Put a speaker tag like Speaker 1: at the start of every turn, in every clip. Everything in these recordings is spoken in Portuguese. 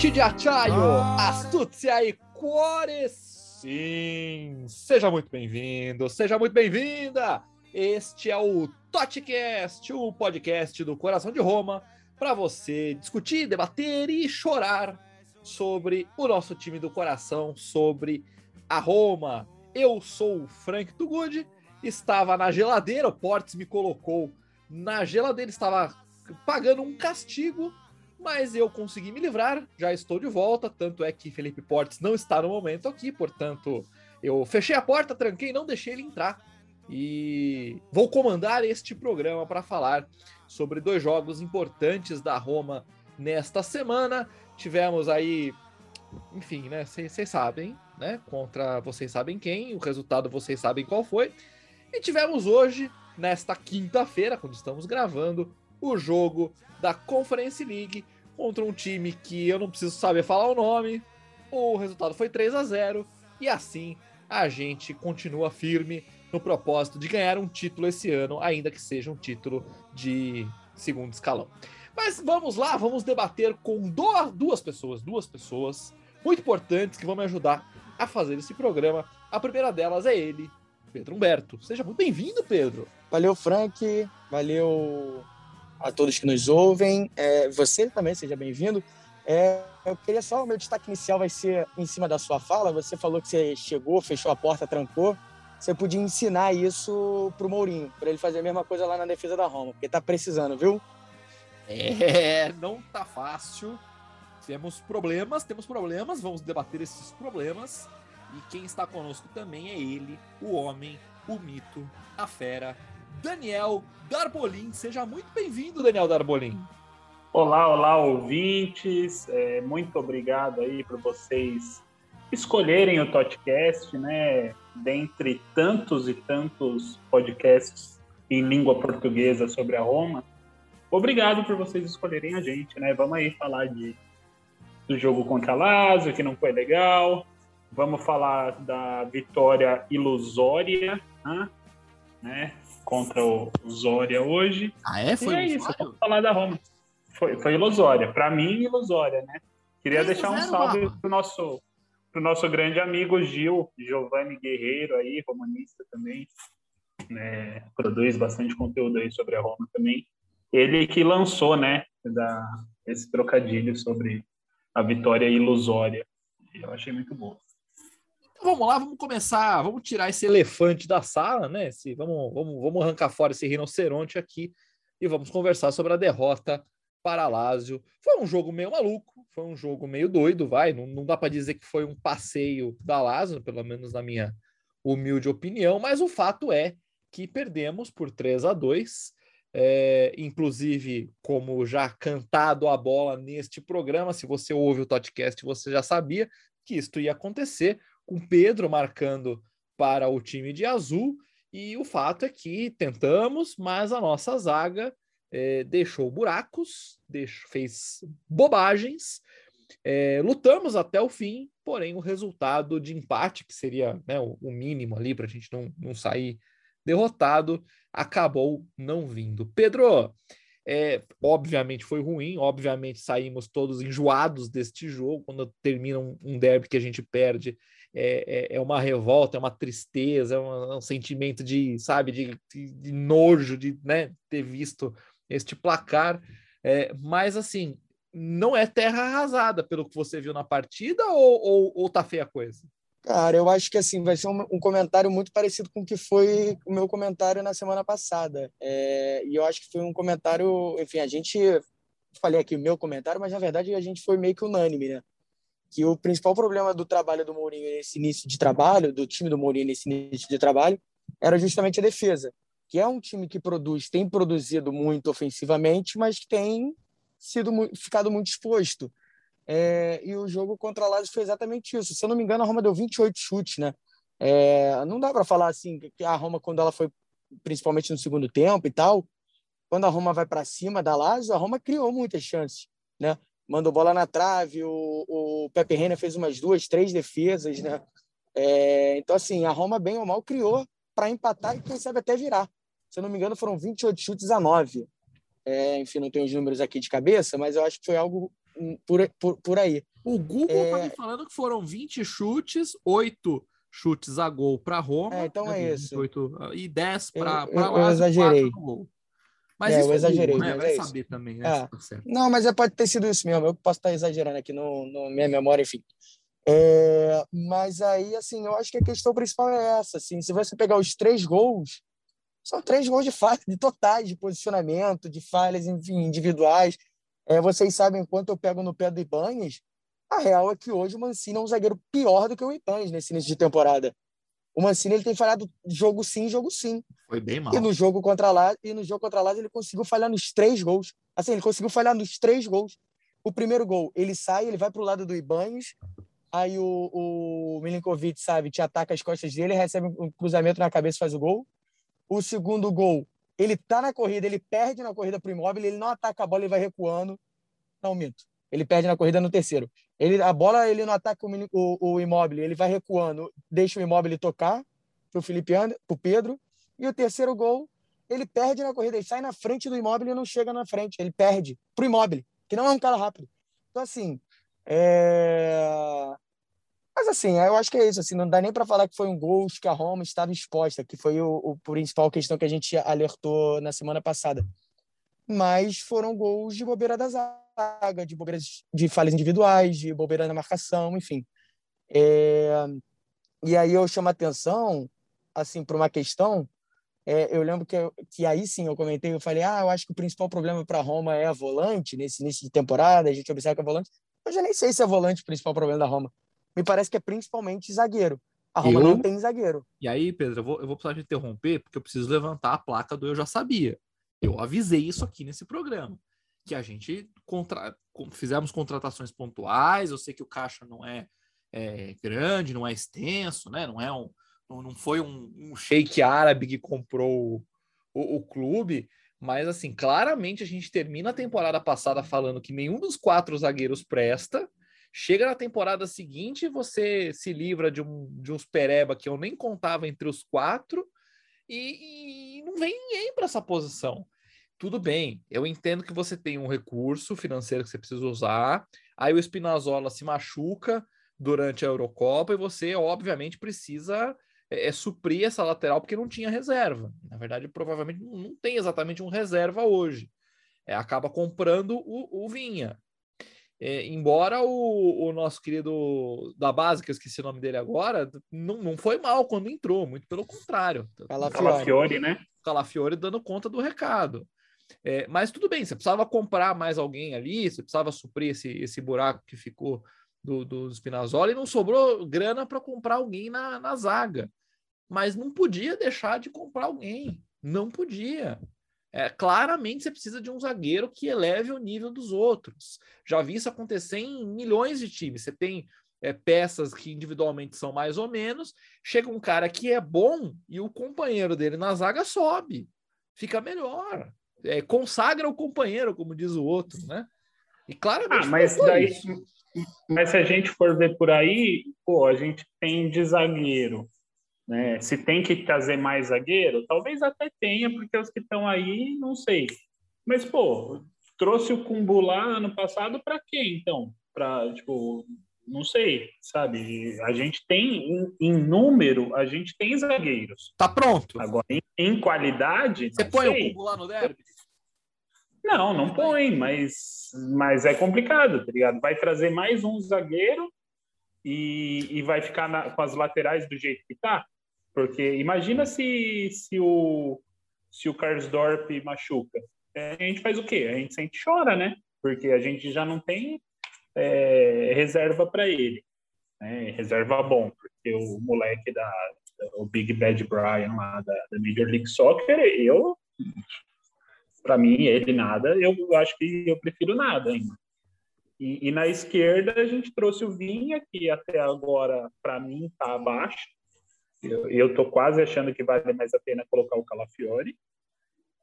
Speaker 1: Arte de Achaio, Astúcia e Sim, Seja muito bem-vindo, seja muito bem-vinda! Este é o Totcast, o podcast do Coração de Roma, para você discutir, debater e chorar sobre o nosso time do coração, sobre a Roma. Eu sou o Frank Tugud, estava na geladeira, o Portes me colocou na geladeira, estava pagando um castigo, mas eu consegui me livrar, já estou de volta, tanto é que Felipe Portes não está no momento aqui, portanto, eu fechei a porta, tranquei, não deixei ele entrar. E vou comandar este programa para falar sobre dois jogos importantes da Roma nesta semana. Tivemos aí, enfim, né? Vocês sabem, né? Contra vocês sabem quem, o resultado vocês sabem qual foi. E tivemos hoje, nesta quinta-feira, quando estamos gravando, o jogo da Conference League contra um time que eu não preciso saber falar o nome. O resultado foi 3 a 0 e assim a gente continua firme no propósito de ganhar um título esse ano, ainda que seja um título de segundo escalão. Mas vamos lá, vamos debater com duas pessoas, duas pessoas muito importantes que vão me ajudar a fazer esse programa. A primeira delas é ele, Pedro Humberto. Seja muito bem-vindo, Pedro.
Speaker 2: Valeu, Frank. Valeu a todos que nos ouvem. É, você também, seja bem-vindo. É, eu queria só, o meu destaque inicial vai ser em cima da sua fala. Você falou que você chegou, fechou a porta, trancou. Você podia ensinar isso pro Mourinho, para ele fazer a mesma coisa lá na defesa da Roma, porque tá precisando, viu?
Speaker 1: É, não tá fácil. Temos problemas, temos problemas, vamos debater esses problemas. E quem está conosco também é ele, o homem, o mito, a fera, Daniel Darbolin. Seja muito bem-vindo, Daniel Darbolin.
Speaker 3: Olá, olá, ouvintes. É, muito obrigado aí por vocês escolherem o podcast, né? Dentre tantos e tantos podcasts em língua portuguesa sobre a Roma. Obrigado por vocês escolherem a gente, né? Vamos aí falar de, do jogo contra a Lazio, que não foi legal. Vamos falar da vitória ilusória, né? Contra o Zória hoje.
Speaker 1: Ah, é? Foi
Speaker 3: e é isso, vamos falar da Roma. Foi, foi ilusória. Para mim, ilusória, né? Queria deixar um salve pro nosso, pro nosso grande amigo Gil, Giovanni Guerreiro aí, romanista também. Né? Produz bastante conteúdo aí sobre a Roma também. Ele que lançou, né, da, esse trocadilho sobre a vitória ilusória. Eu achei muito bom
Speaker 1: vamos lá, vamos começar, vamos tirar esse elefante da sala, né? Esse, vamos, vamos, vamos arrancar fora esse rinoceronte aqui e vamos conversar sobre a derrota para Lazio. Foi um jogo meio maluco, foi um jogo meio doido, vai. Não, não dá para dizer que foi um passeio da Lazio, pelo menos na minha humilde opinião, mas o fato é que perdemos por 3 a 2. É, inclusive, como já cantado a bola neste programa, se você ouve o podcast, você já sabia que isto ia acontecer com Pedro marcando para o time de azul. E o fato é que tentamos, mas a nossa zaga é, deixou buracos, deixou, fez bobagens. É, lutamos até o fim, porém o resultado de empate, que seria né, o, o, mínimo ali para a gente não, não sair derrotado, acabou não vindo. Pedro, é, obviamente foi ruim, obviamente saímos todos enjoados deste jogo. Quando termina um, um derby que a gente perde, é, é, é uma revolta, é uma tristeza, é um, é um sentimento de, sabe, de, de, de, nojo de né, ter visto este placar. É, mas assim, não é terra arrasada pelo que você viu na partida ou, ou, ou tá feia a coisa?
Speaker 2: Cara, eu acho que assim vai ser um, um, comentário muito parecido com o que foi o meu comentário na semana passada. É, e eu acho que foi um comentário, enfim, a gente falei aqui o meu comentário, mas na verdade a gente foi meio que unânime, né? Que o principal problema do trabalho do Mourinho nesse início de trabalho, do time do Mourinho nesse início de trabalho, era justamente a defesa, que é um time que produz, tem produzido muito ofensivamente, mas que tem sido ficado muito exposto. É, e o jogo contra a Lazio foi exatamente isso. Se eu não me engano, a Roma deu 28 chutes, né? É, não dá para falar assim que a Roma, quando ela foi, principalmente no segundo tempo e tal, quando a Roma vai para cima da Lazio, a Roma criou muitas chances, né? Mandou bola na trave, o, o Pepe Reina fez umas duas, três defesas, né? É, então, assim, a Roma, bem ou mal, criou para empatar e, quem sabe, até virar. Se eu não me engano, foram 28 chutes a 9. É, enfim, não tenho os números aqui de cabeça, mas eu acho que foi algo por, por, por aí.
Speaker 1: O Google é... tá me falando que foram 20 chutes, 8 chutes a gol para Roma.
Speaker 2: É, então né, é isso.
Speaker 1: 8, e 10 para
Speaker 2: lá. Eu exagerei.
Speaker 1: Mas é, isso eu exagerei, Google, né? Vai é saber também, né? É.
Speaker 2: Tá não, mas é, pode ter sido isso mesmo. Eu posso estar exagerando aqui no, no minha memória, enfim. É, mas aí, assim, eu acho que a questão principal é essa. Assim, se você pegar os três gols, são três gols de falha, de totais de posicionamento, de falhas enfim, individuais. É, vocês sabem quanto eu pego no pé do Ibanez. A real é que hoje o Mancini é um zagueiro pior do que o Ibanez nesse início de temporada. O Mancini ele tem falhado jogo sim, jogo sim.
Speaker 1: Foi bem mal.
Speaker 2: E no jogo contra Lazio, e no jogo contra Lazio ele conseguiu falhar nos três gols. Assim, ele conseguiu falhar nos três gols. O primeiro gol, ele sai, ele vai para o lado do Ibanez, aí o, o Milinkovic, sabe, te ataca as costas dele, recebe um cruzamento na cabeça e faz o gol. O segundo gol, ele tá na corrida, ele perde na corrida pro Imóvel, ele não ataca a bola, ele vai recuando. Não, minto. Ele perde na corrida no terceiro. Ele, a bola ele não ataca o, o, o Imóvel, ele vai recuando, deixa o Imóvel tocar pro Felipe Ander, pro Pedro. E o terceiro gol, ele perde na corrida, ele sai na frente do Imóvel e não chega na frente, ele perde pro Imóvel, que não é um cara rápido. Então assim, é... Mas assim, eu acho que é isso. Assim, não dá nem para falar que foi um gol que a Roma estava exposta, que foi o, o principal questão que a gente alertou na semana passada. Mas foram gols de bobeira da zaga, de bobeiras de falhas individuais, de bobeira na marcação, enfim. É... E aí eu chamo a atenção assim para uma questão. É, eu lembro que, que aí sim eu comentei, eu falei, ah, eu acho que o principal problema para Roma é a volante nesse início de temporada. A gente observa que a volante. Eu já nem sei se é a volante o principal problema da Roma me parece que é principalmente zagueiro. A Roma eu... não tem zagueiro.
Speaker 1: E aí, Pedro, eu vou, eu vou precisar de interromper, porque eu preciso levantar a placa do Eu Já Sabia. Eu avisei isso aqui nesse programa. Que a gente contra... fizemos contratações pontuais. Eu sei que o caixa não é, é grande, não é extenso, né? Não é um. Não foi um, um shake árabe que comprou o, o clube, mas assim, claramente a gente termina a temporada passada falando que nenhum dos quatro zagueiros presta Chega na temporada seguinte, você se livra de, um, de uns pereba que eu nem contava entre os quatro e, e não vem ninguém para essa posição. Tudo bem, eu entendo que você tem um recurso financeiro que você precisa usar, aí o Spinazzola se machuca durante a Eurocopa e você, obviamente, precisa é, é, suprir essa lateral porque não tinha reserva. Na verdade, provavelmente não tem exatamente um reserva hoje. É, acaba comprando o, o Vinha. É, embora o, o, nosso querido da base, que eu esqueci o nome dele agora, não, não foi mal quando entrou, muito pelo contrário.
Speaker 3: Calafiore, Calafiore né?
Speaker 1: Calafiore dando conta do recado. É, mas tudo bem, você precisava comprar mais alguém ali, você precisava suprir esse, esse buraco que ficou do, do Spinazzola e não sobrou grana para comprar alguém na, na zaga. Mas não podia deixar de comprar alguém. Não podia. É, claramente você precisa de um zagueiro que eleve o nível dos outros. Já vi isso acontecer em milhões de times. Você tem é, peças que individualmente são mais ou menos, chega um cara que é bom e o companheiro dele na zaga sobe, fica melhor. É, consagra o companheiro, como diz o outro, né? E claramente.
Speaker 3: Ah, mas daí, isso. mas se a gente for ver por aí, pô, a gente tem de zagueiro né? Se tem que trazer mais zagueiro, talvez até tenha, porque os que estão aí, não sei. Mas, pô, trouxe o Kumbu lá ano passado para quê, então? Para, tipo, não sei, sabe? A gente tem, em, em, número, a gente tem zagueiros.
Speaker 1: Tá pronto.
Speaker 3: Agora, em, em qualidade.
Speaker 1: Você põe sei. o Kumbu lá no derby?
Speaker 3: Não, não põe, mas, mas é complicado, tá ligado? Vai trazer mais um zagueiro e, e vai ficar na, com as laterais do jeito que tá. Porque imagina se, se o se o Karsdorp machuca. A gente faz o quê? A gente sempre chora, né? Porque a gente já não tem é, reserva para ele. Né? Reserva bom, porque o moleque da o Big Bad Brian lá da, da Major League Soccer, eu para mim ele nada, eu acho que eu prefiro nada ainda. E, e na esquerda a gente trouxe o Vinha, que até agora para mim está abaixo, eu estou quase achando que vale mais a pena colocar o Calafiore.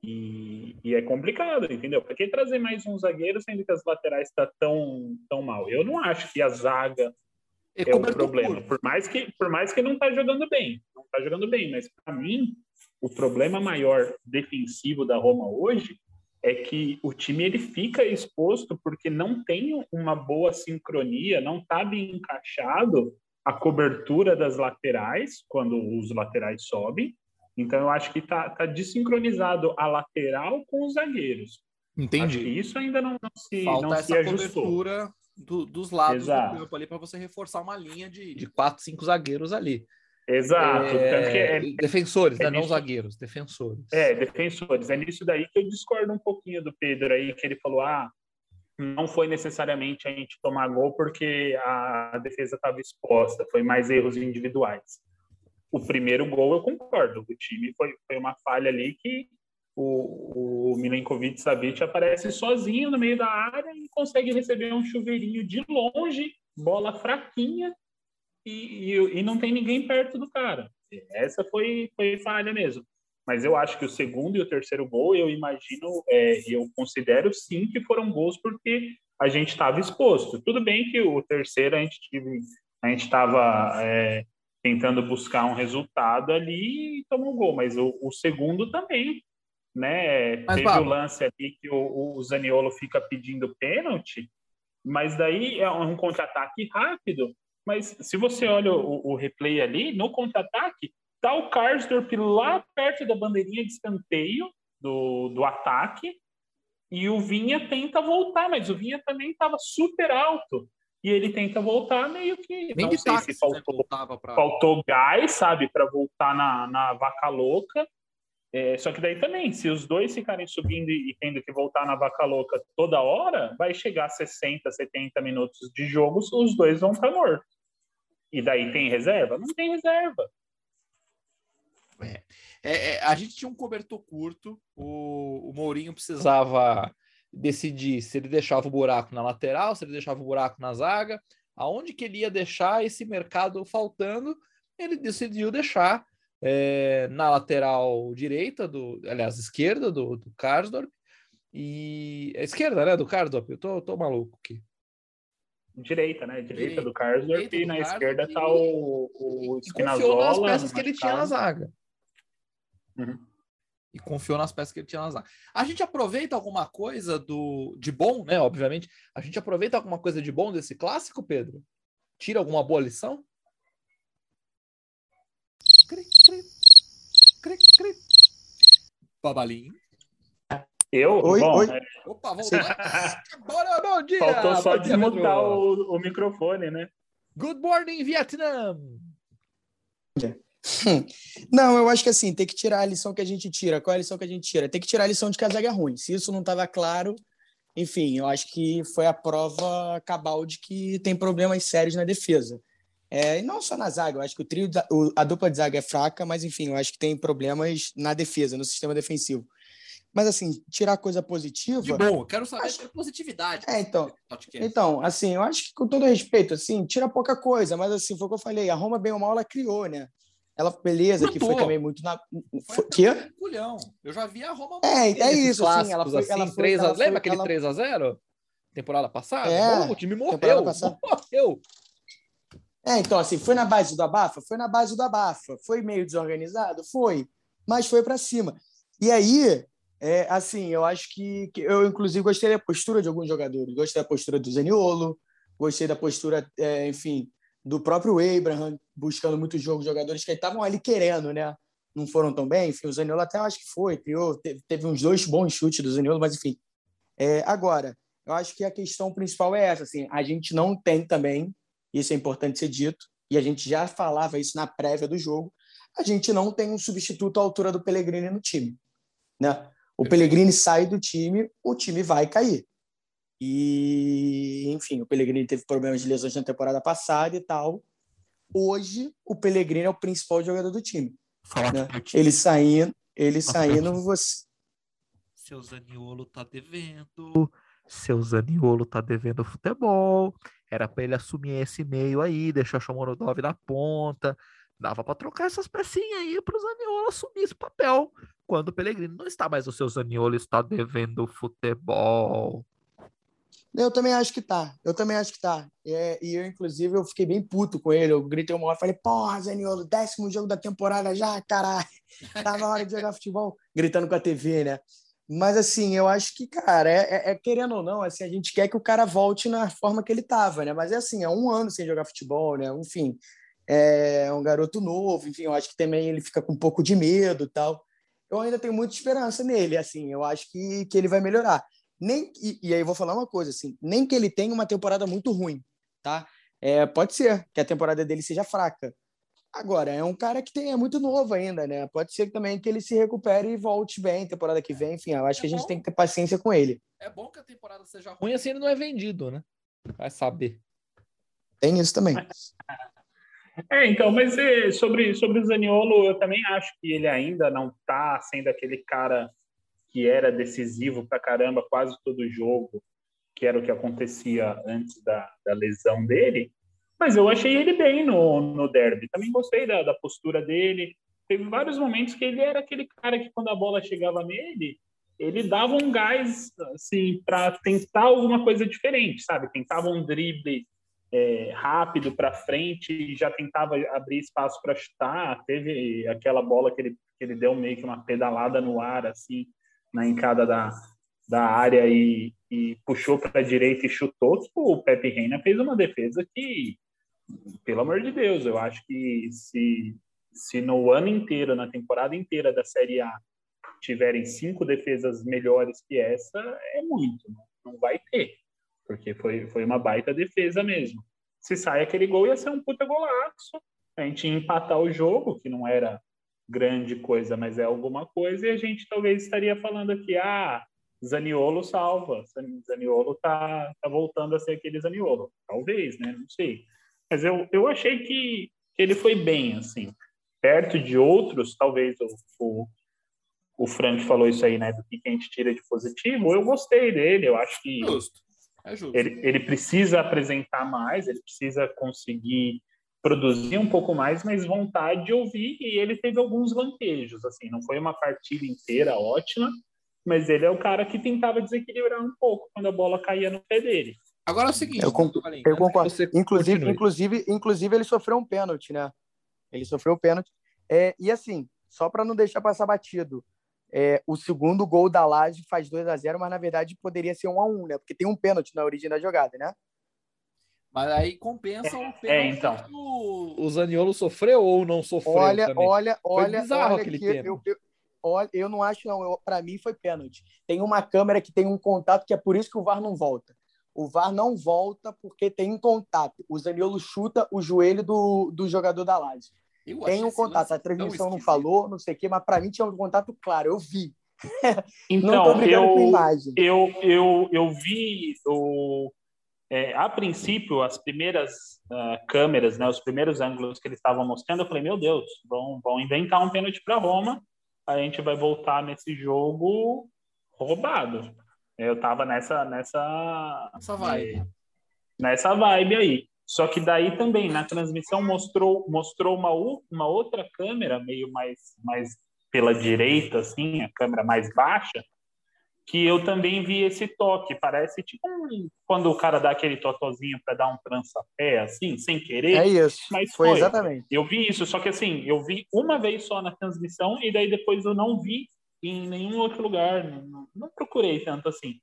Speaker 3: E, e é complicado, entendeu? Para que trazer mais um zagueiro sendo que as laterais estão tá tão, tão mal? Eu não acho que a zaga é, é o problema. Por mais que, por mais que não está jogando bem, não está jogando bem, mas para mim o problema maior defensivo da Roma hoje é que o time ele fica exposto porque não tem uma boa sincronia, não está bem encaixado a cobertura das laterais quando os laterais sobem. Então eu acho que está tá desincronizado a lateral com os zagueiros.
Speaker 1: Entendi.
Speaker 3: isso ainda não, não se
Speaker 1: Falta
Speaker 3: não
Speaker 1: essa
Speaker 3: se ajustou.
Speaker 1: cobertura do- dos lados
Speaker 3: Exato.
Speaker 1: do campo ali para você reforçar uma linha de, de quatro, cinco zagueiros ali.
Speaker 3: Exato.
Speaker 1: É,
Speaker 3: Tanto que é,
Speaker 1: defensores,
Speaker 3: é
Speaker 1: né? Não
Speaker 3: nisso-
Speaker 1: zagueiros, defensores.
Speaker 3: É, defensores. É nisso daí que eu discordo um pouquinho do Pedro aí, que ele falou: ah, não foi necessariamente a gente tomar gol porque a defesa estava exposta, foi mais erros individuais. O primeiro gol eu concordo, o time foi, foi uma falha ali que o, o Milenkovic Savic aparece sozinho no meio da área e consegue receber um chuveirinho de longe, bola fraquinha, e, e, e não tem ninguém perto do cara. Essa foi, foi falha mesmo. Mas eu acho que o segundo e o terceiro gol, eu imagino, é, eu considero sim que foram gols porque a gente estava exposto. Tudo bem que o terceiro a gente tive, a gente estava é, tentando buscar um resultado ali e tomou um gol, mas o, o segundo também, né?
Speaker 1: Mas,
Speaker 3: Teve o lance ali que o, o Zaniolo fica pedindo pênalti, mas daí é um contra-ataque rápido. Mas se você olha o, o replay ali, no contra-ataque, tá o Karsdorp lá perto da bandeirinha de escanteio do, do ataque e o Vinha tenta voltar, mas o Vinha também estava super alto e ele tenta voltar meio que
Speaker 1: Nem
Speaker 3: não sei
Speaker 1: táxi,
Speaker 3: se
Speaker 1: né,
Speaker 3: faltou,
Speaker 1: pra...
Speaker 3: faltou gás, sabe, para voltar na, na vaca louca. É, só que daí também, se os dois ficarem subindo e, tendo que voltar na vaca louca toda hora, vai chegar a 60, 70 minutos de jogo, os dois vão estar mortos. E daí tem reserva? Não tem reserva.
Speaker 1: É, é, a gente tinha um cobertor curto, o, o Mourinho precisava decidir se ele deixava o buraco na lateral, se ele deixava o buraco na zaga, aonde que ele ia deixar esse mercado faltando, ele decidiu deixar é, na lateral direita, do, aliás, esquerda do, do Karsdorp, e a esquerda, né, do Karsdorp, eu tô, tô maluco aqui.
Speaker 3: Direita, né? Direita,
Speaker 1: Direita,
Speaker 3: do Karsdorp
Speaker 1: direita
Speaker 3: e na
Speaker 1: Karsdorp
Speaker 3: esquerda
Speaker 1: e-
Speaker 3: tá o, o
Speaker 1: E confiou nas
Speaker 3: Spinazzola,
Speaker 1: peças que ele tinha na zaga.
Speaker 3: Uhum.
Speaker 1: E confiou nas peças que ele tinha na zaga. A gente aproveita alguma coisa do de bom, né? Obviamente. A gente aproveita alguma coisa de bom desse clássico, Pedro? Tira alguma boa lição? Cri, cri, cri, cri. Babalinho.
Speaker 3: Eu?
Speaker 2: Oi,
Speaker 3: Bom,
Speaker 2: oi.
Speaker 3: é,
Speaker 1: Opa, vamos lá. Bora, bom dia!
Speaker 3: faltou só
Speaker 1: Pedro.
Speaker 3: o, o microfone, né?
Speaker 1: Good morning, Vietnã!
Speaker 2: Não, eu acho que assim, tem que tirar a lição que a gente tira. Qual é a lição que a gente tira? Tem que tirar a lição de que a zaga é ruim. Se isso não estava claro, enfim, eu acho que foi a prova cabal de que tem problemas sérios na defesa. É, e não só na zaga, eu acho que o trio, da- o- a dupla de zaga é fraca, mas enfim, eu acho que tem problemas na defesa, no sistema defensivo. Mas assim, tirar coisa positiva.
Speaker 1: De bom, eu quero saber
Speaker 2: Acho-
Speaker 1: de positividade.
Speaker 2: É, então, então, assim, eu acho que com todo respeito, assim, tira pouca coisa, mas assim, foi o que eu falei, a Roma, bem ou mal, ela criou, né? Ela, beleza, que foi
Speaker 1: Matou.
Speaker 2: também muito na.
Speaker 1: Foi
Speaker 2: Foi, quê?
Speaker 1: um culhão. Eu já vi a Roma.
Speaker 2: É, é isso, assim, ela foi- ela
Speaker 1: assim,
Speaker 2: foi-
Speaker 1: 3 a-
Speaker 2: ela foi-
Speaker 1: Lembra aquele
Speaker 2: ela-
Speaker 1: 3 a 0 Temporada passada?
Speaker 2: É,
Speaker 1: Pô, o time morreu. Morreu.
Speaker 2: É, então, assim, foi na base do abafa? Foi na base do abafa. Foi meio desorganizado? Foi. Mas foi para cima. E aí, é, assim, eu acho que, que eu, inclusive, gostei da postura de alguns jogadores. Gostei da postura do Zaniolo, gostei da postura, é, enfim, do próprio Abraham, buscando muito jogo, jogadores que estavam ali querendo, né? Não foram tão bem. Enfim, o Zaniolo até acho que foi, criou, teve, teve uns dois bons chutes do Zaniolo, mas enfim. É, agora, eu acho que a questão principal é essa, assim, a gente não tem também isso é importante ser dito, e a gente já falava isso na prévia do jogo, a gente não tem um substituto à altura do Pellegrini no time. Né? O Pellegrini sai do time, o time vai cair. E, enfim, o Pellegrini teve problemas de lesões na temporada passada e tal. Hoje, o Pellegrini é o principal jogador do time. Né? Ele saindo, ele saindo, você.
Speaker 1: Seu Zaniolo tá devendo. Seu Zaniolo tá devendo futebol. Era para ele assumir esse meio aí, deixar o Shomorodov na ponta. Dava para trocar essas pecinhas aí para o Zaniolo assumir esse papel. Quando o Pellegrini não está mais, o seu Zaniolo está devendo futebol.
Speaker 2: Eu também acho que tá. Eu também acho que tá. É, e eu, inclusive, eu fiquei bem puto com ele. Eu gritei uma hora, falei, porra, Zaniolo, décimo jogo da temporada já, caralho. Tá na hora de jogar futebol. Gritando com a TV, né? Mas, assim, eu acho que, cara, é, é, é, querendo ou não, assim, a gente quer que o cara volte na forma que ele estava, né? Mas é assim, é um ano sem jogar futebol, né? Enfim, é um garoto novo, enfim, eu acho que também ele fica com um pouco de medo tal. Eu ainda tenho muita esperança nele, assim, eu acho que, que ele vai melhorar. Nem, e, e aí eu vou falar uma coisa, assim, nem que ele tenha uma temporada muito ruim, tá? É, pode ser que a temporada dele seja fraca, Agora, é um cara que tem, é muito novo ainda, né? Pode ser também que ele se recupere e volte bem temporada que vem. Enfim, eu acho é que a gente bom. tem que ter paciência com ele.
Speaker 1: É bom que a temporada seja ruim, assim ele não é vendido, né? Vai saber.
Speaker 2: Tem isso também.
Speaker 3: É, então, mas é, sobre, sobre o Zaniolo, eu também acho que ele ainda não tá sendo aquele cara que era decisivo pra caramba quase todo jogo, que era o que acontecia antes da, da lesão dele. Mas eu achei ele bem no, no derby. Também gostei da, da postura dele. Teve vários momentos que ele era aquele cara que, quando a bola chegava nele, ele dava um gás assim para tentar alguma coisa diferente, sabe? Tentava um drible é, rápido para frente já tentava abrir espaço para chutar. Teve aquela bola que ele, que ele deu meio que uma pedalada no ar, assim, na encada da, da área e, e puxou para a direita e chutou. O Pepe Reina fez uma defesa que pelo amor de Deus, eu acho que se, se no ano inteiro, na temporada inteira da Série A, tiverem cinco defesas melhores que essa, é muito. Né? Não vai ter, porque foi, foi uma baita defesa mesmo. Se sai aquele gol, ia ser um puta golaço. A gente empatar o jogo, que não era grande coisa, mas é alguma coisa, e a gente talvez estaria falando aqui, ah, Zaniolo salva, Zaniolo tá, tá voltando a ser aquele Zaniolo. Talvez, né? Não sei. Mas eu, eu achei que ele foi bem, assim. Perto de outros, talvez o, o, o Frank falou isso aí, né? Do que a gente tira de positivo. Eu gostei dele, eu acho que.
Speaker 1: Justo. É justo.
Speaker 3: Ele, ele precisa apresentar mais, ele precisa conseguir produzir um pouco mais, mas vontade de ouvir, e ele teve alguns lampejos, assim, não foi uma partida inteira ótima, mas ele é o cara que tentava desequilibrar um pouco quando a bola caía no pé dele.
Speaker 1: Agora é o seguinte,
Speaker 2: eu, concordo. eu concordo. Inclusive, inclusive, inclusive, ele sofreu um pênalti, né? Ele sofreu um pênalti. É, e assim, só para não deixar passar batido, é, o segundo gol da Laje faz 2 a 0 mas na verdade poderia ser 1 a 1 né? Porque tem um pênalti na origem da jogada, né?
Speaker 1: Mas aí compensa o
Speaker 3: é, pênalti é, então. que
Speaker 1: o, o Zaniolo sofreu ou não sofreu
Speaker 2: olha,
Speaker 1: também?
Speaker 2: Olha, olha, bizarro olha aquele pênalti. Eu, eu, olha, eu não acho, não. Para mim foi pênalti. Tem uma câmera que tem um contato que é por isso que o VAR não volta o VAR não volta porque tem um contato. O Zaniolo chuta o joelho do, do jogador da Laje. Tem um contato. A transmissão não falou, não sei o quê, mas para mim tinha um contato claro. Eu vi.
Speaker 3: Então, eu, eu, eu, eu vi o, é, a princípio, as primeiras uh, câmeras, né, os primeiros ângulos que eles estavam mostrando, eu falei, meu Deus, vão, vão inventar um pênalti para Roma, a gente vai voltar nesse jogo roubado. Eu tava nessa nessa
Speaker 1: essa vibe.
Speaker 3: Nessa vibe aí. Só que daí também na transmissão mostrou mostrou uma uma outra câmera meio mais mais pela direita assim, a câmera mais baixa, que eu também vi esse toque, parece tipo um, quando o cara dá aquele totozinho para dar um trança-pé assim, sem querer.
Speaker 2: É isso. Mas foi, foi exatamente.
Speaker 3: Eu vi isso, só que assim, eu vi uma vez só na transmissão e daí depois eu não vi em nenhum outro lugar, não, não procurei tanto assim.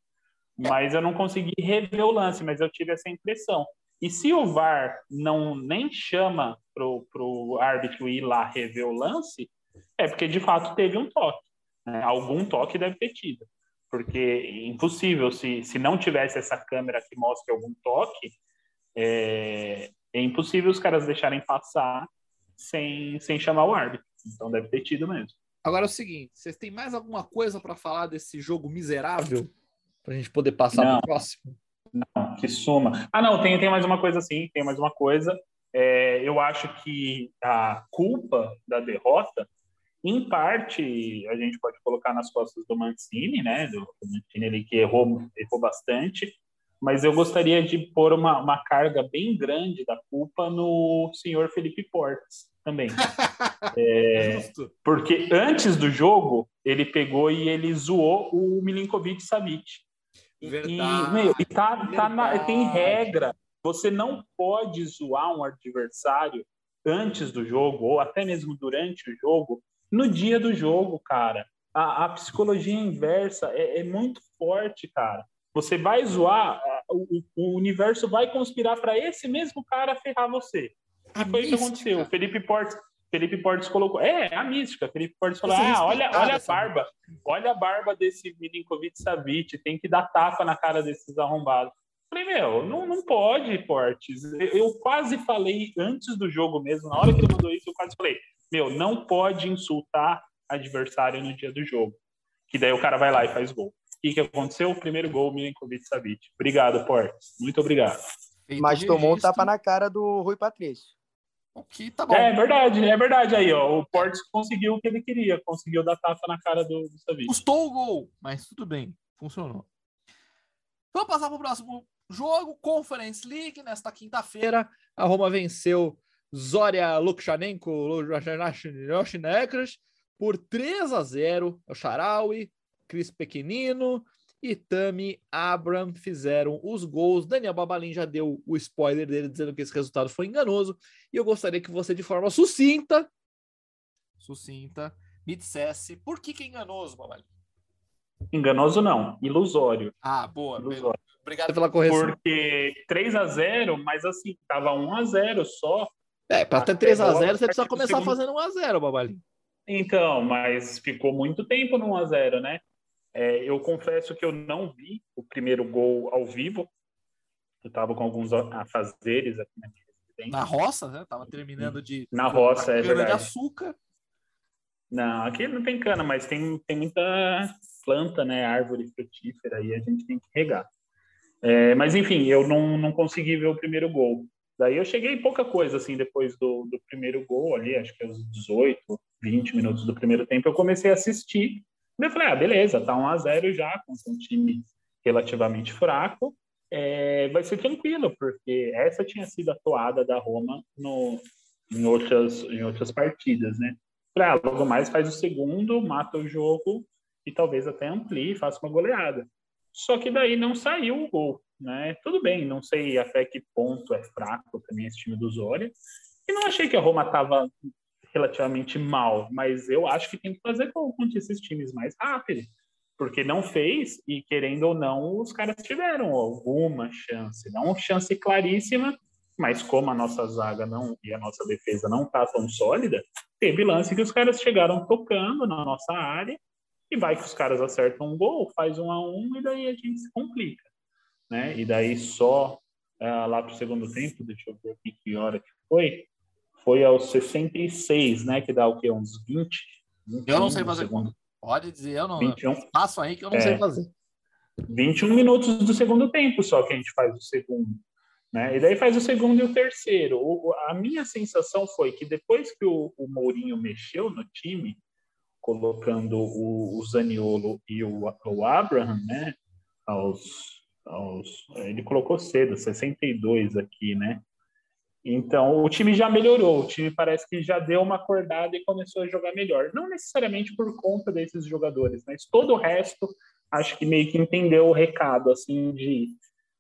Speaker 3: Mas eu não consegui rever o lance, mas eu tive essa impressão. E se o VAR não nem chama pro, pro árbitro ir lá rever o lance, é porque de fato teve um toque. Né? Algum toque deve ter tido. Porque impossível, se, se não tivesse essa câmera que mostre algum toque, é, é impossível os caras deixarem passar sem, sem chamar o árbitro. Então deve ter tido mesmo.
Speaker 1: Agora é o seguinte, vocês têm mais alguma coisa para falar desse jogo miserável? Para a gente poder passar para o próximo?
Speaker 3: Não, que suma. Ah, não, tem, tem mais uma coisa assim, tem mais uma coisa. É, eu acho que a culpa da derrota, em parte, a gente pode colocar nas costas do Mancini, né? Do, do Mancini ele que errou, errou bastante, mas eu gostaria de pôr uma, uma carga bem grande da culpa no senhor Felipe Portes também. É, porque antes do jogo, ele pegou e ele zoou o Milinkovic Savic. Verdade, e, meu, e tá, tá na, tem regra. Você não pode zoar um adversário antes do jogo, ou até mesmo durante o jogo, no dia do jogo, cara. A, a psicologia inversa é, é, muito forte, cara. Você vai zoar, o, o universo vai conspirar para esse mesmo cara ferrar você. E foi isso que aconteceu. O Felipe Portes, Felipe Portes colocou. É, a mística. Felipe Portes falou: ah, olha, olha a barba. Olha a barba desse Milinkovic Savic. Tem que dar tapa na cara desses arrombados. Falei, meu, não, não pode, Portes. Eu quase falei antes do jogo mesmo, na hora que ele mandou isso, eu quase falei, meu, não pode insultar adversário no dia do jogo. Que daí o cara vai lá e faz gol. O que, que aconteceu? O primeiro gol, Milinkovic Savic. Obrigado, Portes. Muito obrigado.
Speaker 2: Mas tomou um tapa na cara do Rui Patrício.
Speaker 3: O que tá bom. É verdade, é verdade aí, ó. O Portes conseguiu o que ele queria, conseguiu dar tapa na cara do, do Savic.
Speaker 1: Custou o gol, mas tudo bem, funcionou. Vamos passar para o próximo jogo, Conference League, nesta quinta-feira. A Roma venceu Zoria Lukashenko, Yoshinekras por 3 a 0. O Charaui, Cris Pequenino e Tami Abram fizeram os gols. Daniel Babalin já deu o spoiler dele dizendo que esse resultado foi enganoso. E eu gostaria que você, de forma sucinta, sucinta, me dissesse por que, que é enganoso, Babalin.
Speaker 3: Enganoso não, ilusório.
Speaker 1: Ah, boa. Ilusório. Obrigado pela correção.
Speaker 3: Porque 3 a 0 mas assim, tava 1 a 0 só.
Speaker 1: É, para ter 3 a 0 você precisa começar segundo... fazendo 1 a 0 Babalinho.
Speaker 3: Então, mas ficou muito tempo no 1 a 0 né? É, eu confesso que eu não vi o primeiro gol ao vivo. Eu estava com alguns afazeres aqui na minha.
Speaker 1: Na roça, né? Tava terminando de.
Speaker 3: Na roça, é verdade.
Speaker 1: de açúcar.
Speaker 3: Não, aqui não tem cana, mas tem, tem muita planta, né? Árvore frutífera, e a gente tem que regar. É, mas enfim, eu não, não consegui ver o primeiro gol. Daí eu cheguei pouca coisa, assim, depois do, do primeiro gol ali, acho que aos 18, 20 minutos do primeiro tempo, eu comecei a assistir. Daí eu falei, ah, beleza, tá 1 a 0 já, com um time relativamente fraco, é, vai ser tranquilo, porque essa tinha sido a toada da Roma no, em, outras, em outras partidas, né? Falei, ah, logo mais faz o segundo, mata o jogo e talvez até amplie, faça uma goleada. Só que daí não saiu o gol, né? Tudo bem, não sei até que ponto é fraco também esse time do Zória. E não achei que a Roma estava relativamente mal, mas eu acho que tem que fazer gol contra esses times mais rápido. Porque não fez, e querendo ou não, os caras tiveram alguma chance. Não chance claríssima, mas como a nossa zaga não e a nossa defesa não tá tão sólida, teve lance que os caras chegaram tocando na nossa área e vai que os caras acertam um gol, faz um a um e daí a gente se complica, né? E daí só uh, lá pro segundo tempo, deixa eu ver aqui que hora que foi, foi aos 66, né? Que dá o quê? Uns 20?
Speaker 1: 21 eu não sei fazer. Segundo. Pode dizer, eu não. 21. Passo aí que eu não é, sei fazer.
Speaker 3: 21 minutos do segundo tempo só que a gente faz o segundo. Né? E daí faz o segundo e o terceiro. O, a minha sensação foi que depois que o, o Mourinho mexeu no time, colocando o, o Zaniolo e o, o Abraham, né? Aos, aos, ele colocou cedo, 62 aqui, né? Então, o time já melhorou, o time parece que já deu uma acordada e começou a jogar melhor. Não necessariamente por conta desses jogadores, mas todo o resto acho que meio que entendeu o recado, assim, de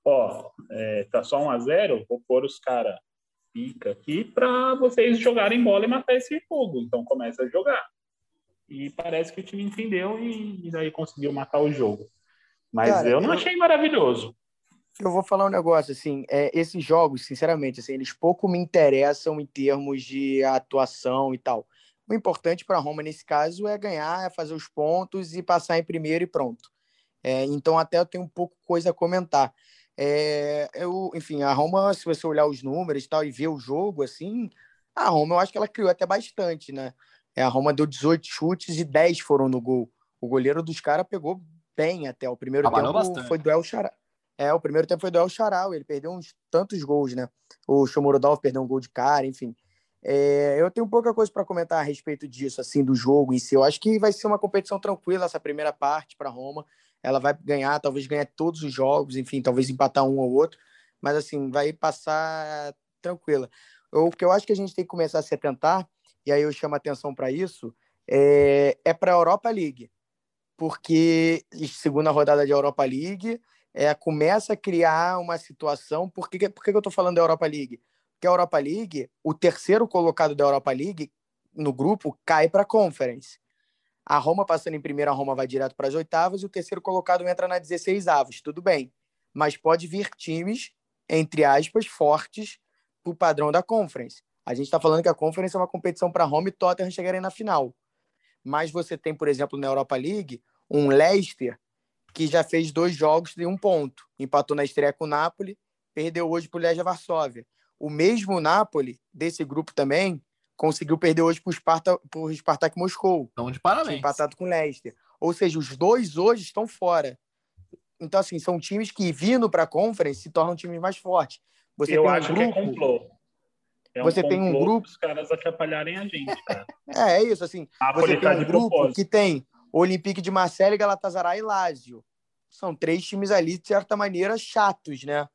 Speaker 3: ó, é, tá só 1 a 0 vou pôr os caras pica aqui para vocês jogarem bola e matar esse fogo. Então começa a jogar. E parece que o time entendeu e, e daí conseguiu matar o jogo. Mas Cara, eu não eu, achei maravilhoso.
Speaker 2: Eu vou falar um negócio, assim, é, esses jogos, sinceramente, assim, eles pouco me interessam em termos de atuação e tal. O importante para a Roma, nesse caso, é ganhar, é fazer os pontos e passar em primeiro e pronto. É, então, até eu tenho um pouco coisa a comentar. É, eu, enfim, a Roma, se você olhar os números e tal e ver o jogo, assim, a Roma eu acho que ela criou até bastante, né? É, a Roma deu 18 chutes e 10 foram no gol. O goleiro dos caras pegou bem até. O primeiro Trabalhou tempo bastante. foi do El Charal. É, o primeiro tempo foi do El Charal. Ele perdeu uns tantos gols, né? O Chomorodov perdeu um gol de cara, enfim. É, eu tenho pouca coisa para comentar a respeito disso, assim, do jogo em si. Eu acho que vai ser uma competição tranquila essa primeira parte para Roma. Ela vai ganhar, talvez ganhar todos os jogos, enfim, talvez empatar um ou outro, mas assim, vai passar tranquila. O que eu acho que a gente tem que começar a se atentar e aí eu chamo atenção para isso, é, é para a Europa League, porque segunda rodada de Europa League é, começa a criar uma situação. Por que, por que eu estou falando da Europa League? Porque a Europa League, o terceiro colocado da Europa League no grupo cai para a Conference. A Roma passando em primeiro, a Roma vai direto para as oitavas e o terceiro colocado entra na 16 avos, tudo bem. Mas pode vir times, entre aspas, fortes para o padrão da Conference. A gente está falando que a Conference é uma competição para Roma e Tottenham chegarem na final. Mas você tem, por exemplo, na Europa League, um Leicester que já fez dois jogos de um ponto. Empatou na estreia com o Napoli, perdeu hoje para o Legia Varsóvia. O mesmo Napoli, desse grupo também, conseguiu perder hoje para o Sparta, Spartak Moscou.
Speaker 1: Então, de parabéns.
Speaker 2: Empatado com o Leicester. Ou seja, os dois hoje estão fora. Então, assim, são times que, vindo para a Conference, se tornam times mais fortes.
Speaker 3: Você Eu um acho grupo, que é complô.
Speaker 2: É um você tem um grupo.
Speaker 3: Os caras atrapalharem a gente, cara.
Speaker 2: é, é isso, assim. A você tem um grupo propósito. que tem Olympique de Marseille, Galatasaray e Lazio. São três times ali, de certa maneira, chatos, né?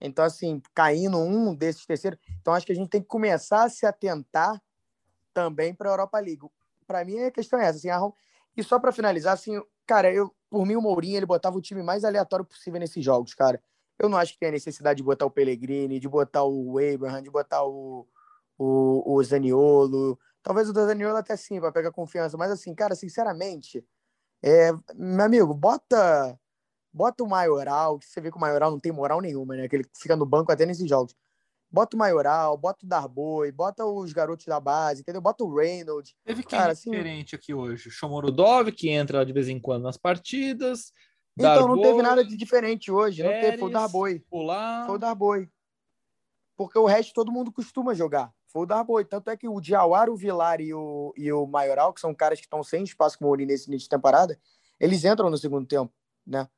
Speaker 2: Então, assim, caindo um desses terceiros. Então, acho que a gente tem que começar a se atentar também para a Europa League. Para mim, a questão é essa. Assim, a... E só para finalizar, assim, cara, eu, por mim, o Mourinho ele botava o time mais aleatório possível nesses jogos, cara. Eu não acho que tem a necessidade de botar o Pellegrini, de botar o Abraham, de botar o, o, o Zaniolo. Talvez o Zaniolo até sim, para pegar confiança. Mas assim, cara, sinceramente, é, meu amigo, bota bota o Maioral, que você vê que o Maioral não tem moral nenhuma, né? Que ele fica no banco até nesses jogos. Bota o Maioral, bota o Darboi, bota os garotos da base, entendeu? Bota o Reynolds.
Speaker 1: Teve quem Cara, assim... diferente aqui hoje? Chomorodov, que entra de vez em quando nas partidas.
Speaker 2: Então, Darboi, não teve nada de diferente hoje. Pérez, não teve, foi o Darboi. Foi o Darboi. Porque o resto todo mundo costuma jogar foi o Darboi. Tanto é que o Diawara, o Vilar e o, e o Maioral, que são caras que estão sem espaço com o Mourinho nesse início de temporada, eles entram no segundo tempo, né?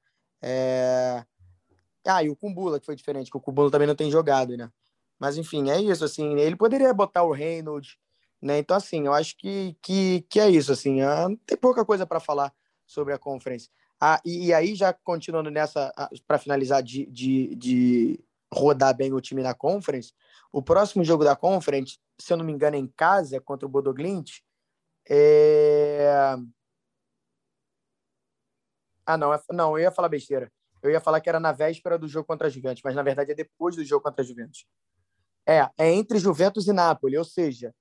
Speaker 2: É... Ah, e o Kumbula, que foi diferente, que o Kumbula também não tem jogado, né? Mas, enfim, é isso, assim, ele poderia botar o Reynolds, né? Então, assim, eu acho que, que, que é isso, assim, ah, tem pouca coisa para falar sobre a conferência. Ah, e, e aí, já continuando nessa, para finalizar, de, de, de rodar bem o time na conference, o próximo jogo da Conference, se eu não me engano, é em casa, contra o Bodoglint, é... Ah, não, é... não, eu ia falar besteira. Eu ia falar que era na véspera do jogo contra a Juventus, mas na verdade é depois do jogo contra a Juventus. É, é entre Juventus e Nápoles, ou seja,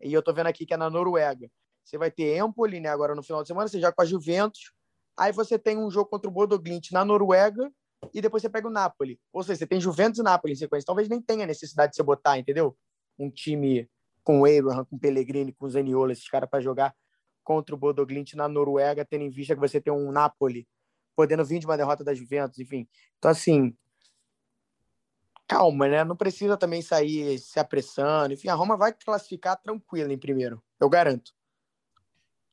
Speaker 2: e eu tô vendo aqui que é na Noruega. Você vai ter Empoli, né, agora no final de semana, você já com a Juventus. Aí você tem um jogo contra o Bodoglint na Noruega e depois você pega o Napoli. Ou seja, você tem Juventus e Napoli em sequência. Talvez nem tenha necessidade de você botar, entendeu? Um time com o Abraham, com o Pellegrini, com o Zaniolo, esses caras para jogar contra o Bodoglint na Noruega, tendo em vista que você tem um Napoli podendo vir de uma derrota da Juventus, enfim. Então, assim, calma, né? Não precisa também sair se apressando. Enfim, a Roma vai classificar tranquila em primeiro, eu garanto.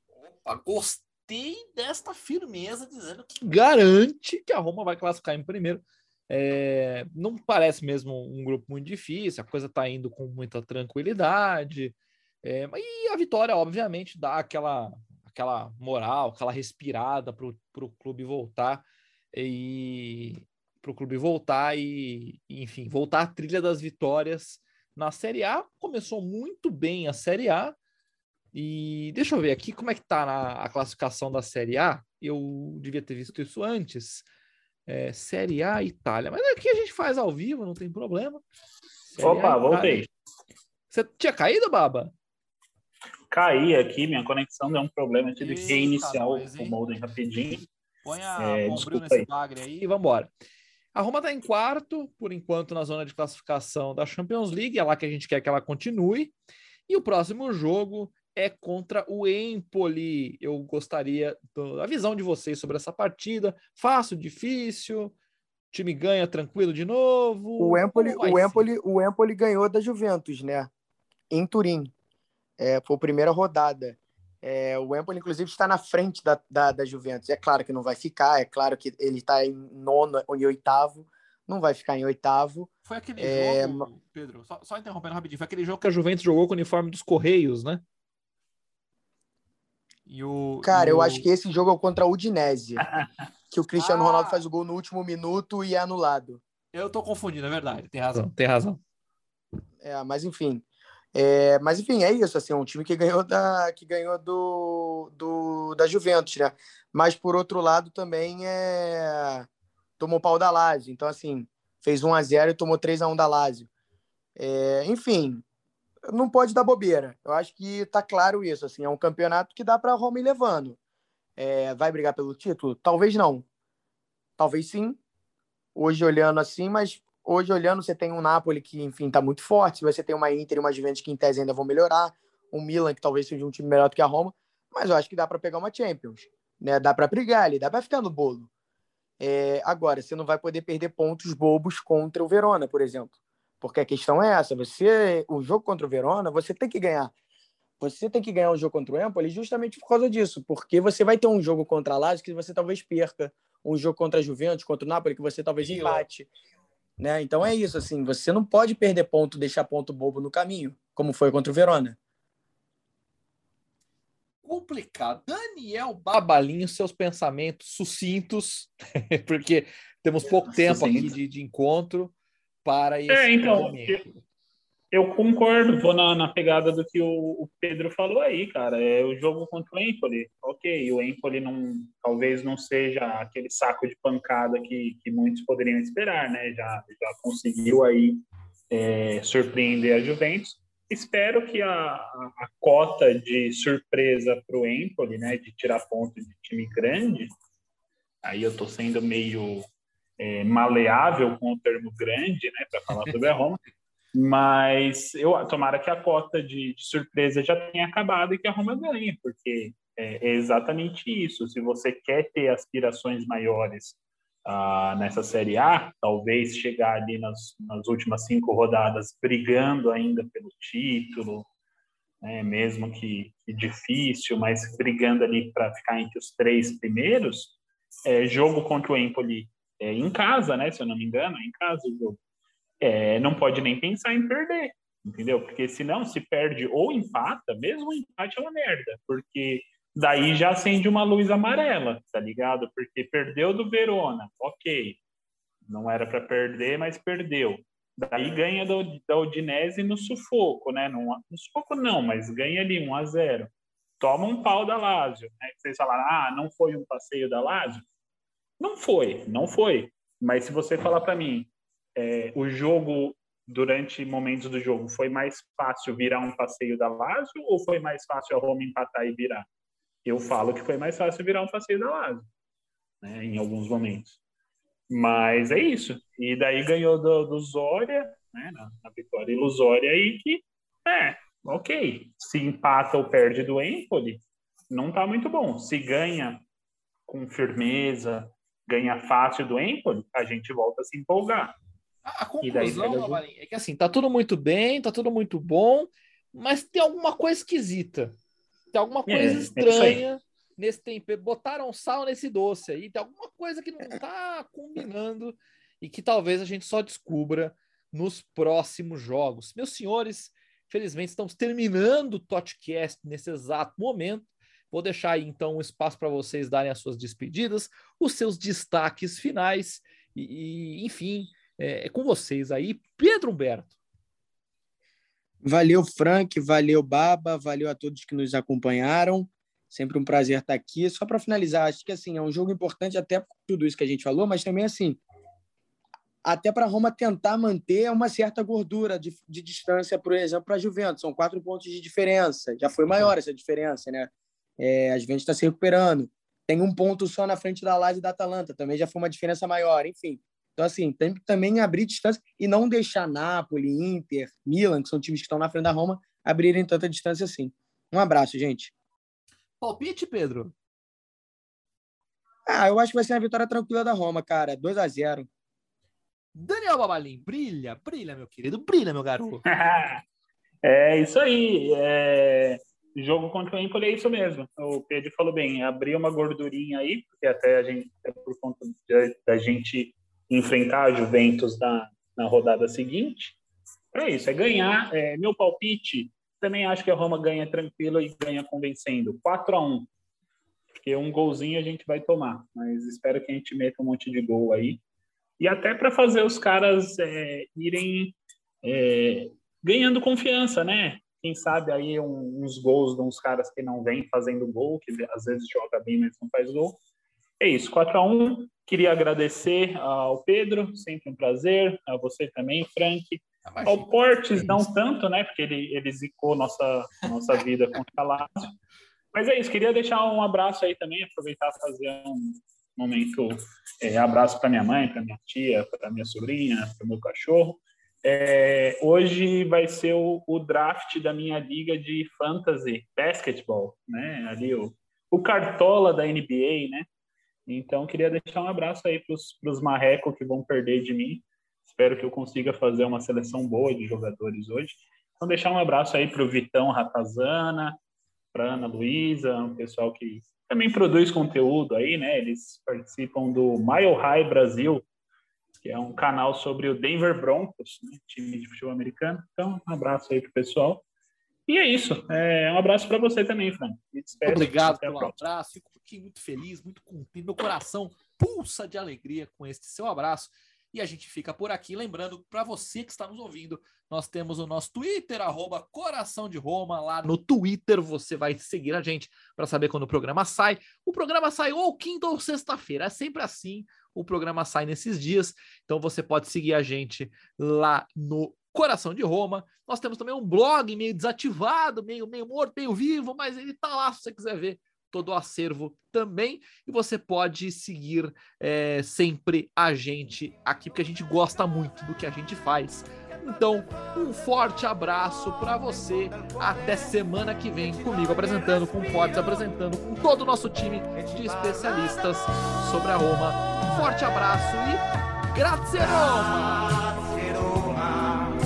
Speaker 1: Opa, gostei gostei desta firmeza dizendo que garante que a Roma vai classificar em primeiro. É, não parece mesmo um grupo muito difícil, a coisa está indo com muita tranquilidade. É, e a vitória, obviamente, dá aquela, aquela moral, aquela respirada para o clube voltar e para o clube voltar e, enfim, voltar à trilha das vitórias na Série A. Começou muito bem a Série A, e deixa eu ver aqui como é que tá na, a classificação da Série A. Eu devia ter visto isso antes. É, Série A Itália. Mas aqui a gente faz ao vivo, não tem problema.
Speaker 3: Série Opa, voltei.
Speaker 1: Você tinha caído, Baba?
Speaker 3: Caí aqui, minha conexão deu um problema. Eu tive que reiniciar nós, o modem rapidinho.
Speaker 1: Põe a é, nesse aí. bagre aí e vambora. A Roma está em quarto, por enquanto, na zona de classificação da Champions League. É lá que a gente quer que ela continue. E o próximo jogo é contra o Empoli. Eu gostaria da visão de vocês sobre essa partida. Fácil, difícil? O time ganha tranquilo de novo?
Speaker 2: O Empoli, o Empoli, o Empoli ganhou da Juventus, né? Em Turim. É, foi a primeira rodada. É, o Empoli, inclusive, está na frente da, da, da, Juventus. É claro que não vai ficar, é claro que ele está em nono ou em oitavo, não vai ficar em oitavo.
Speaker 1: Foi aquele é... jogo, Pedro, só, só interrompendo rapidinho, foi aquele jogo que a Juventus jogou com o uniforme dos Correios, né?
Speaker 2: E o, Cara, e o... eu acho que esse jogo é contra a Udinese. que o Cristiano ah. Ronaldo faz o gol no último minuto e é anulado.
Speaker 1: Eu tô confundindo, é verdade. Tem razão, tem razão.
Speaker 2: É, mas enfim. É, mas enfim, é isso, assim, é um time que ganhou da que ganhou do, do da Juventus, né? Mas por outro lado também é tomou pau da Lazio. Então assim, fez 1 a 0 e tomou 3 a 1 da Lazio. É, enfim, não pode dar bobeira. Eu acho que está claro isso. Assim, é um campeonato que dá para a Roma ir levando. É, vai brigar pelo título? Talvez não. Talvez sim. Hoje olhando assim, mas hoje olhando você tem um Napoli que, enfim, está muito forte. Você tem uma Inter e uma Juventus que em tese ainda vão melhorar. Um Milan que talvez seja um time melhor do que a Roma. Mas eu acho que dá para pegar uma Champions. Né? Dá para brigar ali, dá para ficar no bolo. É, agora, você não vai poder perder pontos bobos contra o Verona, por exemplo. Porque a questão é essa: você, o jogo contra o Verona, você tem que ganhar. Você tem que ganhar o jogo contra o Empoli justamente por causa disso, porque você vai ter um jogo contra a Lazio que você talvez perca, um jogo contra a Juventus, contra o Napoli que você talvez empate. Né? Então é isso, assim, você não pode perder ponto, deixar ponto bobo no caminho, como foi contra o Verona
Speaker 1: complicado. Daniel Babalinho, seus pensamentos sucintos, porque temos pouco tempo aqui de, de encontro para esse
Speaker 3: é, então, momento. Eu concordo, vou na, na pegada do que o, o, Pedro falou aí, cara. É o jogo contra o Empoli. Ok, o Empoli não, talvez não seja aquele saco de pancada que, que muitos poderiam esperar, né? Já, já conseguiu aí é, surpreender a Juventus espero que a, a, a cota de surpresa para o Empoli, né, de tirar ponto de time grande, aí eu estou sendo meio é, maleável com o termo grande, né, para falar sobre a Roma, mas eu tomara que a cota de, de, surpresa já tenha acabado e que a Roma ganhe, porque é, é exatamente isso. Se você quer ter aspirações maiores uh, nessa Série A, talvez chegar ali nas, nas últimas cinco rodadas brigando ainda pelo título, né, mesmo que, que, difícil, mas brigando ali para ficar entre os três primeiros, é, jogo contra o Empoli é, em casa, né, se eu não me engano, é em casa o jogo, é, não pode nem pensar em perder, entendeu? Porque senão se perde ou empata, mesmo o empate é uma merda, porque daí já acende uma luz amarela, tá ligado? Porque perdeu do Verona, ok. Não era para perder, mas perdeu. Daí ganha do, da Udinese no sufoco, né? No, no sufoco não, mas ganha ali 1 a 0 Toma um pau da Lazio. Né? Vocês falaram, ah, não foi um passeio da Lazio? Não foi, não foi. Mas se você falar para mim, é, o jogo, durante momentos do jogo, foi mais fácil virar um passeio da Lazio ou foi mais fácil a Roma empatar e virar? eu falo que foi mais fácil virar um passeio da Lazio, né, em alguns momentos. Mas é isso. E daí ganhou do, do Zória, né, na, na, vitória ilusória aí, que é, ok. Se empata ou perde do Empoli, não tá muito bom. Se ganha com firmeza, ganha fácil do Empoli, a gente volta a se empolgar.
Speaker 1: A, a conclusão, daí, é que assim, tá tudo muito bem, tá tudo muito bom, mas tem alguma coisa esquisita. Tem alguma coisa é, é estranha é nesse tempero. Botaram sal nesse doce aí. Tem alguma coisa que não está combinando e que talvez a gente só descubra nos próximos jogos. Meus senhores, felizmente estamos terminando o Totcast nesse exato momento. Vou deixar aí então um espaço para vocês darem as suas despedidas, os seus destaques finais e, e enfim, é, é com vocês aí, Pedro Humberto.
Speaker 2: Valeu, Frank, valeu, Baba, valeu a todos que nos acompanharam. Sempre um prazer estar aqui. Só para finalizar, acho que assim, é um jogo importante até por tudo isso que a gente falou, mas também assim, até para Roma tentar manter uma certa gordura de, de distância, por exemplo, para a Juventus. São quatro pontos de diferença. Já foi maior essa diferença, né? É, a Juventus está se recuperando. Tem um ponto só na frente da Lazio e da Atalanta. Também já foi uma diferença maior. Enfim, então, assim, tem que também abrir distância e não deixar Napoli, Inter, Milan, que são times que estão na frente da Roma, abrirem tanta distância assim. Um abraço, gente.
Speaker 1: Palpite, Pedro?
Speaker 2: Ah, eu acho que vai ser uma vitória tranquila da Roma, cara. 2 a 0
Speaker 1: Daniel Babalim, brilha, brilha, meu querido, brilha, meu garoto.
Speaker 3: é isso aí. É... Jogo contra o Empoli é isso mesmo. O Pedro falou bem, abrir uma gordurinha aí, porque até a gente, por conta da gente enfrentar a Juventus na, na rodada seguinte. É isso, é ganhar. É, meu palpite, também acho que a Roma ganha tranquilo e ganha convencendo. 4 a 1 Porque um golzinho a gente vai tomar, mas espero que a gente meta um monte de gol aí. E até para fazer os caras é, irem é, ganhando confiança, né? Quem sabe aí um, uns gols de uns caras que não vêm fazendo gol, que às vezes joga bem, mas não faz gol. É isso, 4 a 1 Queria agradecer ao Pedro, sempre um prazer, a você também, Frank, O Portes não tanto, né? Porque ele, ele zicou nossa, nossa vida com o Calazzo. Mas é isso, queria deixar um abraço aí também, aproveitar para fazer um momento é, abraço para minha mãe, para minha tia, para minha sobrinha, para o meu cachorro. É, hoje vai ser o, o, draft da minha liga de fantasy basketball, né? Ali o, o cartola da NBA, né? Então queria deixar um abraço aí para os marrecos que vão perder de mim. Espero que eu consiga fazer uma seleção boa de jogadores hoje. Então deixar um abraço aí para o Vitão Ratazana, para Ana Luísa, um pessoal que também produz conteúdo aí, né? Eles participam do Mile High Brasil, que é um canal sobre o Denver Broncos, né? time de futebol americano. Então, um abraço aí pro pessoal. E é isso. É, um abraço para você também, Fran.
Speaker 1: Obrigado pelo abraço. Fico muito feliz, muito contente. Meu coração pulsa de alegria com este seu abraço. E a gente fica por aqui. Lembrando, para você que está nos ouvindo, nós temos o nosso Twitter, arroba Coração de Roma. Lá no Twitter você vai seguir a gente para saber quando o programa sai. O programa sai ou quinta ou sexta-feira. É sempre assim. O programa sai nesses dias. Então você pode seguir a gente lá no Coração de Roma. Nós temos também um blog meio desativado, meio, meio morto, meio vivo, mas ele tá lá se você quiser ver todo o acervo também. E você pode seguir é, sempre a gente aqui, porque a gente gosta muito do que a gente faz. Então, um forte abraço para você. Até semana que vem comigo apresentando, com Fortes apresentando, com todo o nosso time de especialistas sobre a Roma. Um forte abraço e grazie Roma! Grazie Roma